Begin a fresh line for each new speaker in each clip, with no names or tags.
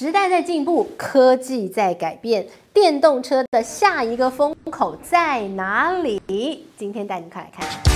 时代在进步，科技在改变，电动车的下一个风口在哪里？今天带你快来看。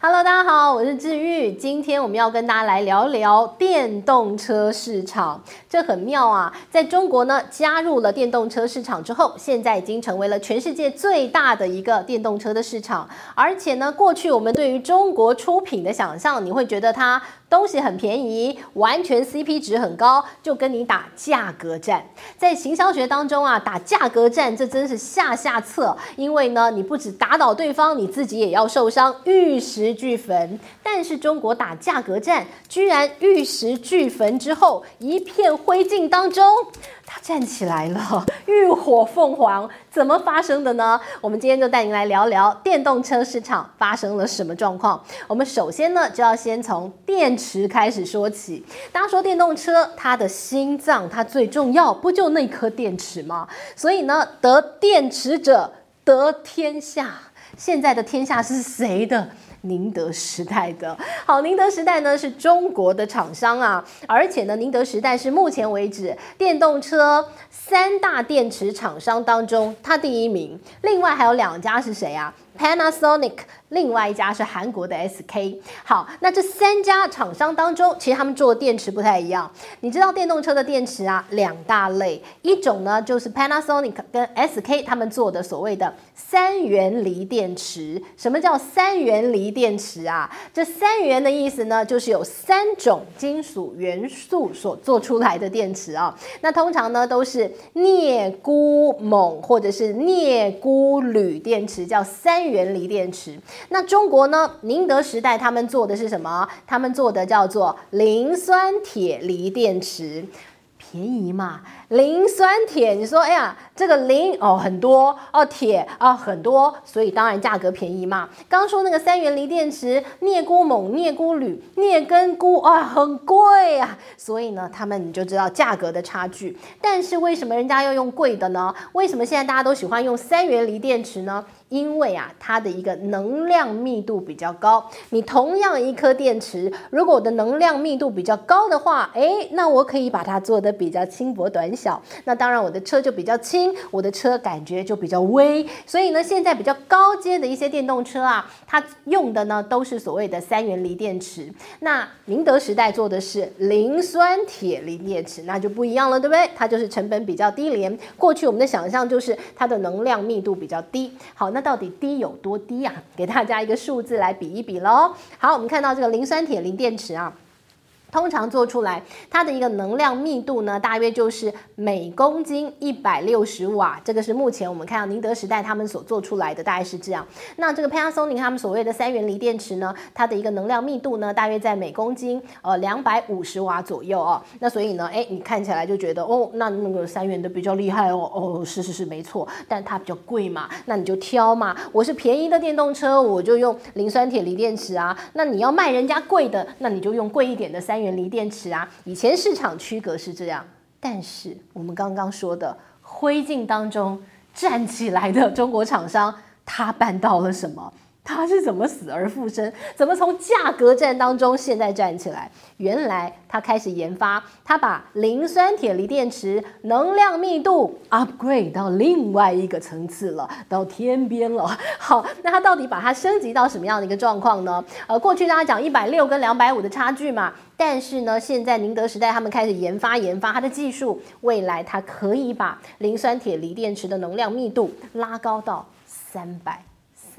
Hello，大家好，我是治愈。今天我们要跟大家来聊聊电动车市场。这很妙啊，在中国呢，加入了电动车市场之后，现在已经成为了全世界最大的一个电动车的市场。而且呢，过去我们对于中国出品的想象，你会觉得它东西很便宜，完全 CP 值很高，就跟你打价格战。在行销学当中啊，打价格战这真是下下策，因为呢，你不止打倒对方，你自己也要受伤，玉石俱焚，但是中国打价格战，居然玉石俱焚之后，一片灰烬当中，它站起来了，浴火凤凰，怎么发生的呢？我们今天就带您来聊聊电动车市场发生了什么状况。我们首先呢，就要先从电池开始说起。大家说电动车，它的心脏，它最重要，不就那颗电池吗？所以呢，得电池者得天下。现在的天下是谁的？宁德时代的。好，宁德时代呢是中国的厂商啊，而且呢，宁德时代是目前为止电动车三大电池厂商当中它第一名，另外还有两家是谁啊？Panasonic。另外一家是韩国的 SK。好，那这三家厂商当中，其实他们做的电池不太一样。你知道电动车的电池啊，两大类，一种呢就是 Panasonic 跟 SK 他们做的所谓的三元锂电池。什么叫三元锂电池啊？这三元的意思呢，就是有三种金属元素所做出来的电池啊。那通常呢都是镍钴锰或者是镍钴铝电池，叫三原锂电池。那中国呢？宁德时代他们做的是什么？他们做的叫做磷酸铁锂电池。便宜嘛，磷酸铁，你说，哎呀，这个磷哦很多哦，铁啊很多，所以当然价格便宜嘛。刚说那个三元锂电池，镍钴锰、镍钴铝、镍跟钴啊，很贵啊，所以呢，他们你就知道价格的差距。但是为什么人家要用贵的呢？为什么现在大家都喜欢用三元锂电池呢？因为啊，它的一个能量密度比较高。你同样一颗电池，如果我的能量密度比较高的话，诶，那我可以把它做得比较轻薄短小。那当然，我的车就比较轻，我的车感觉就比较微。所以呢，现在比较高阶的一些电动车啊，它用的呢都是所谓的三元锂电池。那宁德时代做的是磷酸铁锂电池，那就不一样了，对不对？它就是成本比较低廉。过去我们的想象就是它的能量密度比较低。好，那。到底低有多低啊？给大家一个数字来比一比喽。好，我们看到这个磷酸铁锂电池啊。通常做出来，它的一个能量密度呢，大约就是每公斤一百六十瓦。这个是目前我们看到宁德时代他们所做出来的，大概是这样。那这个 Panasonic 他们所谓的三元锂电池呢，它的一个能量密度呢，大约在每公斤呃两百五十瓦左右哦。那所以呢，哎，你看起来就觉得哦，那那个三元的比较厉害哦。哦，是是是，没错，但它比较贵嘛，那你就挑嘛。我是便宜的电动车，我就用磷酸铁锂电池啊。那你要卖人家贵的，那你就用贵一点的三。三元锂电池啊，以前市场区隔是这样，但是我们刚刚说的灰烬当中站起来的中国厂商，他办到了什么？他是怎么死而复生？怎么从价格战当中现在站起来？原来他开始研发，他把磷酸铁锂电池能量密度 upgrade 到另外一个层次了，到天边了。好，那他到底把它升级到什么样的一个状况呢？呃，过去大家讲一百六跟两百五的差距嘛，但是呢，现在宁德时代他们开始研发研发它的技术，未来它可以把磷酸铁锂电池的能量密度拉高到三百。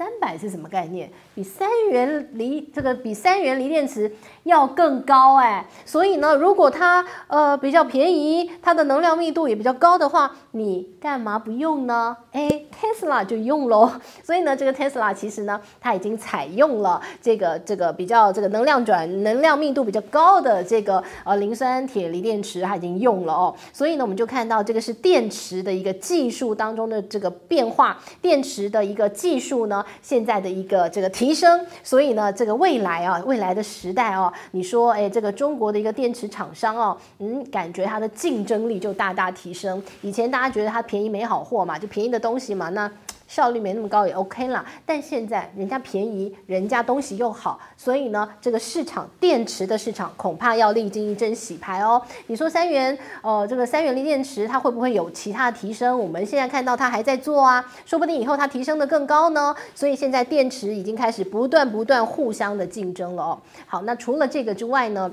三百是什么概念？比三元锂这个比三元锂电池要更高哎，所以呢，如果它呃比较便宜，它的能量密度也比较高的话，你干嘛不用呢？哎，Tesla 就用喽。所以呢，这个 Tesla 其实呢，它已经采用了这个这个比较这个能量转能量密度比较高的这个呃磷酸铁锂电池，它已经用了哦。所以呢，我们就看到这个是电池的一个技术当中的这个变化，电池的一个技术呢。现在的一个这个提提升，所以呢，这个未来啊，未来的时代哦，你说，哎，这个中国的一个电池厂商哦，嗯，感觉它的竞争力就大大提升。以前大家觉得它便宜没好货嘛，就便宜的东西嘛，那效率没那么高也 OK 啦。但现在人家便宜，人家东西又好，所以呢，这个市场电池的市场恐怕要历经一阵洗牌哦。你说三元，呃，这个三元锂电池它会不会有其他的提升？我们现在看到它还在做啊，说不定以后它提升的更高呢。所以现在电池已经开始不断不断互相的竞争了哦。好，那除了这个之外呢？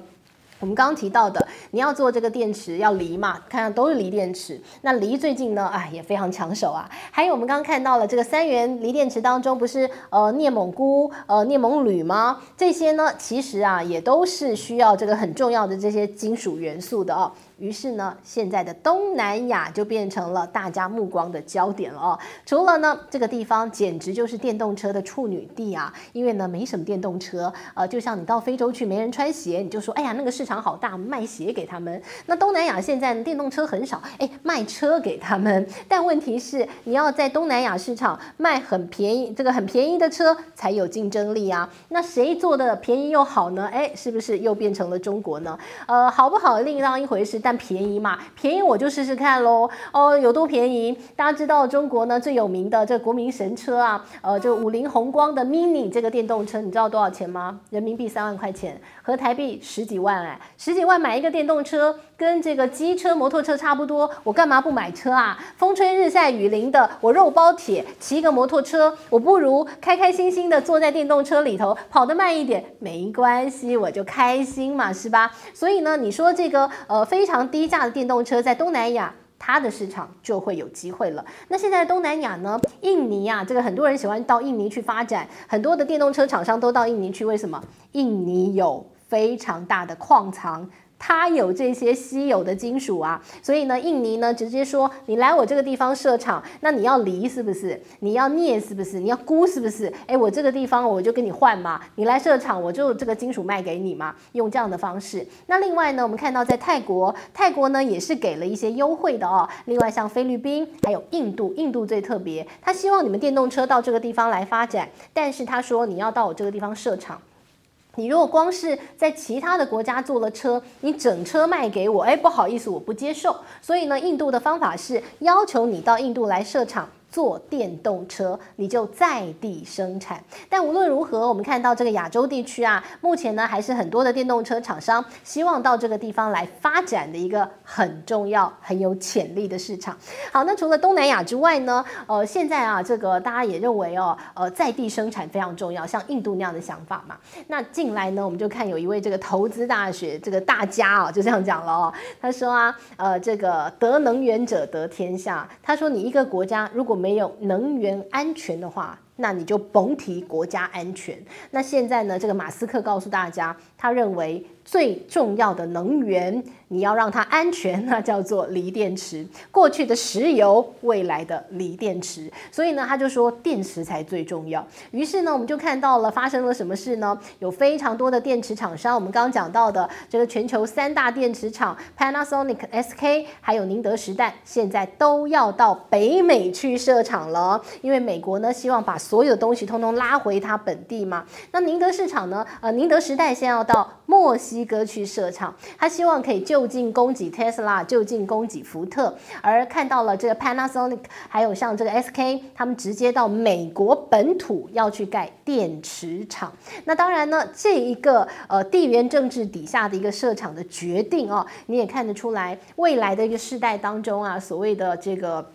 我们刚刚提到的，你要做这个电池要锂嘛，看看都是锂电池。那锂最近呢，哎，也非常抢手啊。还有我们刚刚看到了这个三元锂电池当中，不是呃镍锰钴、呃镍锰铝吗？这些呢，其实啊也都是需要这个很重要的这些金属元素的哦。于是呢，现在的东南亚就变成了大家目光的焦点了哦。除了呢，这个地方简直就是电动车的处女地啊，因为呢没什么电动车，呃，就像你到非洲去没人穿鞋，你就说，哎呀，那个市场好大，卖鞋给他们。那东南亚现在电动车很少，哎，卖车给他们。但问题是，你要在东南亚市场卖很便宜，这个很便宜的车才有竞争力啊。那谁做的便宜又好呢？哎，是不是又变成了中国呢？呃，好不好另当一回事。但便宜嘛，便宜我就试试看喽。哦，有多便宜？大家知道中国呢最有名的这国民神车啊，呃，这五菱宏光的 Mini 这个电动车，你知道多少钱吗？人民币三万块钱，合台币十几万哎，十几万买一个电动车，跟这个机车、摩托车差不多，我干嘛不买车啊？风吹日晒雨淋的，我肉包铁，骑一个摩托车，我不如开开心心的坐在电动车里头，跑得慢一点没关系，我就开心嘛，是吧？所以呢，你说这个呃非常。低价的电动车在东南亚，它的市场就会有机会了。那现在东南亚呢？印尼啊，这个很多人喜欢到印尼去发展，很多的电动车厂商都到印尼去。为什么？印尼有非常大的矿藏。它有这些稀有的金属啊，所以呢，印尼呢直接说，你来我这个地方设厂，那你要锂是不是？你要镍是不是？你要鈷是不是？诶，我这个地方我就跟你换嘛，你来设厂我就这个金属卖给你嘛，用这样的方式。那另外呢，我们看到在泰国，泰国呢也是给了一些优惠的哦。另外像菲律宾还有印度，印度最特别，他希望你们电动车到这个地方来发展，但是他说你要到我这个地方设厂。你如果光是在其他的国家做了车，你整车卖给我，哎，不好意思，我不接受。所以呢，印度的方法是要求你到印度来设厂。做电动车，你就在地生产。但无论如何，我们看到这个亚洲地区啊，目前呢还是很多的电动车厂商希望到这个地方来发展的一个很重要、很有潜力的市场。好，那除了东南亚之外呢，呃，现在啊，这个大家也认为哦，呃，在地生产非常重要，像印度那样的想法嘛。那近来呢，我们就看有一位这个投资大学这个大家啊，就这样讲了哦，他说啊，呃，这个得能源者得天下。他说，你一个国家如果没有能源安全的话，那你就甭提国家安全。那现在呢，这个马斯克告诉大家，他认为。最重要的能源，你要让它安全，那叫做锂电池。过去的石油，未来的锂电池。所以呢，他就说电池才最重要。于是呢，我们就看到了发生了什么事呢？有非常多的电池厂商，我们刚刚讲到的这个全球三大电池厂 Panasonic、SK，还有宁德时代，现在都要到北美去设厂了。因为美国呢，希望把所有的东西通通拉回它本地嘛。那宁德市场呢？呃，宁德时代先要到墨西哥去设厂，他希望可以就近供给 Tesla，就近供给福特。而看到了这个 Panasonic，还有像这个 SK，他们直接到美国本土要去盖电池厂。那当然呢，这一个呃地缘政治底下的一个设厂的决定哦，你也看得出来，未来的一个世代当中啊，所谓的这个。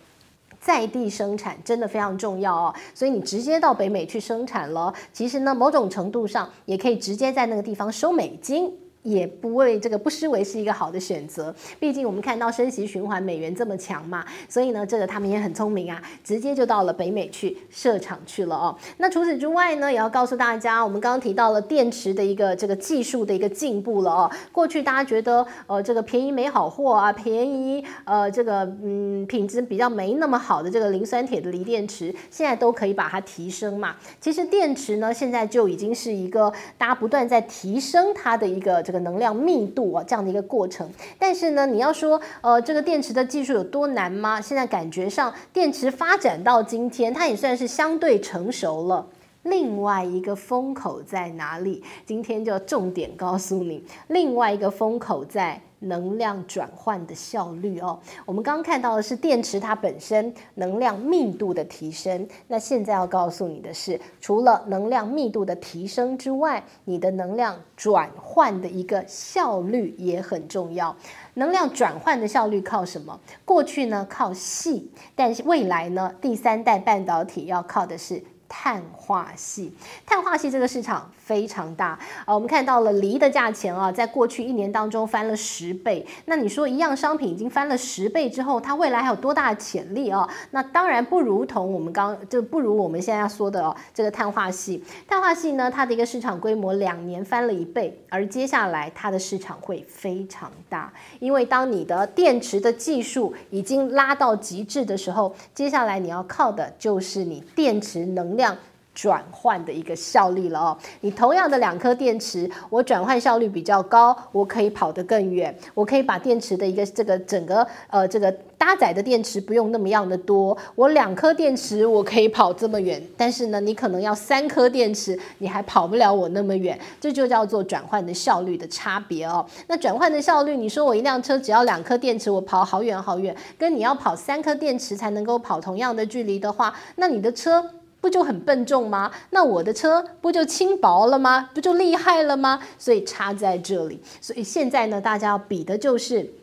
在地生产真的非常重要哦，所以你直接到北美去生产了，其实呢，某种程度上也可以直接在那个地方收美金。也不为这个不失为是一个好的选择，毕竟我们看到升息循环，美元这么强嘛，所以呢，这个他们也很聪明啊，直接就到了北美去设厂去了哦。那除此之外呢，也要告诉大家，我们刚刚提到了电池的一个这个技术的一个进步了哦。过去大家觉得呃这个便宜没好货啊，便宜呃这个嗯品质比较没那么好的这个磷酸铁的锂电池，现在都可以把它提升嘛。其实电池呢，现在就已经是一个大家不断在提升它的一个。这个个能量密度啊，这样的一个过程。但是呢，你要说，呃，这个电池的技术有多难吗？现在感觉上，电池发展到今天，它也算是相对成熟了。另外一个风口在哪里？今天就重点告诉你，另外一个风口在。能量转换的效率哦，我们刚刚看到的是电池它本身能量密度的提升。那现在要告诉你的是，除了能量密度的提升之外，你的能量转换的一个效率也很重要。能量转换的效率靠什么？过去呢靠细，但是未来呢，第三代半导体要靠的是。碳化系，碳化系这个市场非常大啊！我们看到了梨的价钱啊，在过去一年当中翻了十倍。那你说一样商品已经翻了十倍之后，它未来还有多大的潜力啊？那当然不如同我们刚就不如我们现在要说的哦，这个碳化系。碳化系呢，它的一个市场规模两年翻了一倍，而接下来它的市场会非常大，因为当你的电池的技术已经拉到极致的时候，接下来你要靠的就是你电池能量。转换的一个效率了哦，你同样的两颗电池，我转换效率比较高，我可以跑得更远，我可以把电池的一个这个整个呃这个搭载的电池不用那么样的多，我两颗电池我可以跑这么远，但是呢，你可能要三颗电池，你还跑不了我那么远，这就叫做转换的效率的差别哦。那转换的效率，你说我一辆车只要两颗电池，我跑好远好远，跟你要跑三颗电池才能够跑同样的距离的话，那你的车。不就很笨重吗？那我的车不就轻薄了吗？不就厉害了吗？所以差在这里。所以现在呢，大家要比的就是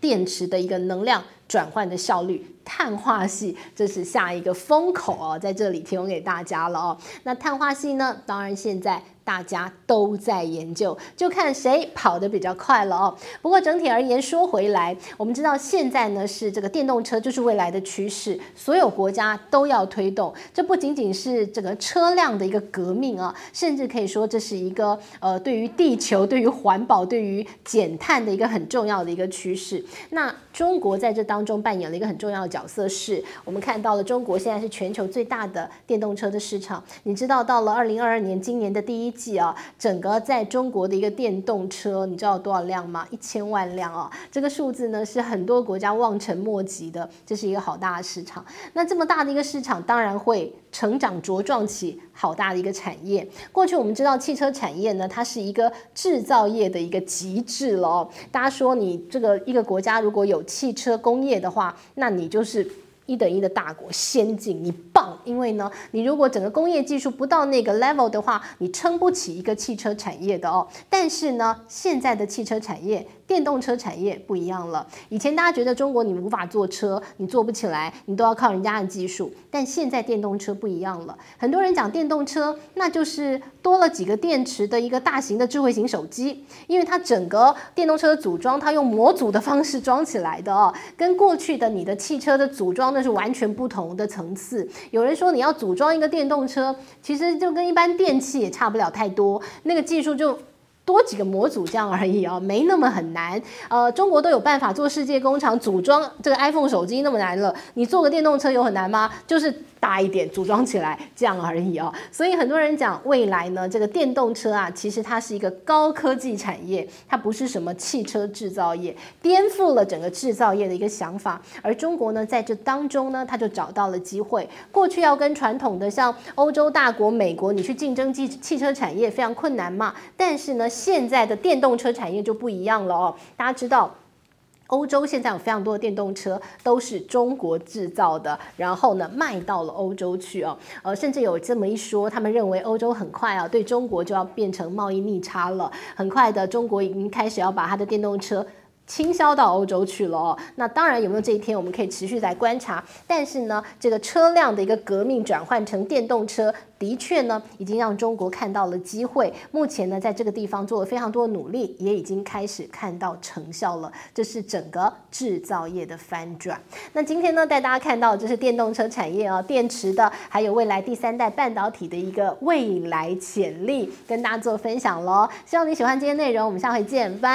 电池的一个能量转换的效率，碳化系，这是下一个风口哦，在这里提供给大家了哦。那碳化系呢，当然现在。大家都在研究，就看谁跑得比较快了哦。不过整体而言，说回来，我们知道现在呢是这个电动车就是未来的趋势，所有国家都要推动。这不仅仅是这个车辆的一个革命啊，甚至可以说这是一个呃对于地球、对于环保、对于减碳的一个很重要的一个趋势。那中国在这当中扮演了一个很重要的角色是，我们看到了中国现在是全球最大的电动车的市场。你知道到了二零二二年今年的第一。计啊，整个在中国的一个电动车，你知道有多少辆吗？一千万辆啊！这个数字呢是很多国家望尘莫及的，这是一个好大的市场。那这么大的一个市场，当然会成长茁壮起好大的一个产业。过去我们知道汽车产业呢，它是一个制造业的一个极致了。大家说你这个一个国家如果有汽车工业的话，那你就是。一等一的大国，先进，你棒！因为呢，你如果整个工业技术不到那个 level 的话，你撑不起一个汽车产业的哦。但是呢，现在的汽车产业。电动车产业不一样了。以前大家觉得中国你无法做车，你做不起来，你都要靠人家的技术。但现在电动车不一样了。很多人讲电动车，那就是多了几个电池的一个大型的智慧型手机，因为它整个电动车的组装，它用模组的方式装起来的哦，跟过去的你的汽车的组装那是完全不同的层次。有人说你要组装一个电动车，其实就跟一般电器也差不了太多，那个技术就。多几个模组这样而已啊，没那么很难。呃，中国都有办法做世界工厂组装这个 iPhone 手机那么难了，你做个电动车有很难吗？就是。大一点组装起来这样而已哦，所以很多人讲未来呢，这个电动车啊，其实它是一个高科技产业，它不是什么汽车制造业，颠覆了整个制造业的一个想法。而中国呢，在这当中呢，它就找到了机会。过去要跟传统的像欧洲大国、美国，你去竞争汽汽车产业非常困难嘛。但是呢，现在的电动车产业就不一样了哦，大家知道。欧洲现在有非常多的电动车都是中国制造的，然后呢卖到了欧洲去哦，呃，甚至有这么一说，他们认为欧洲很快啊对中国就要变成贸易逆差了，很快的中国已经开始要把它的电动车。倾销到欧洲去了哦，那当然有没有这一天，我们可以持续在观察。但是呢，这个车辆的一个革命转换成电动车，的确呢，已经让中国看到了机会。目前呢，在这个地方做了非常多的努力，也已经开始看到成效了。这是整个制造业的翻转。那今天呢，带大家看到这是电动车产业啊，电池的，还有未来第三代半导体的一个未来潜力，跟大家做分享喽。希望你喜欢今天内容，我们下回见，拜。